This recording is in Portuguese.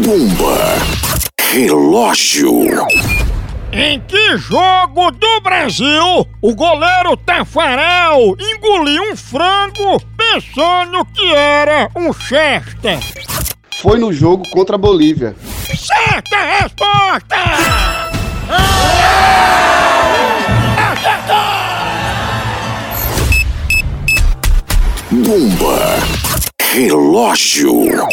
Bomba. Relógio. Em que jogo do Brasil o goleiro Tafarel engoliu um frango pensando que era um chester? Foi no jogo contra a Bolívia. Certa resposta! Bomba. Relógio.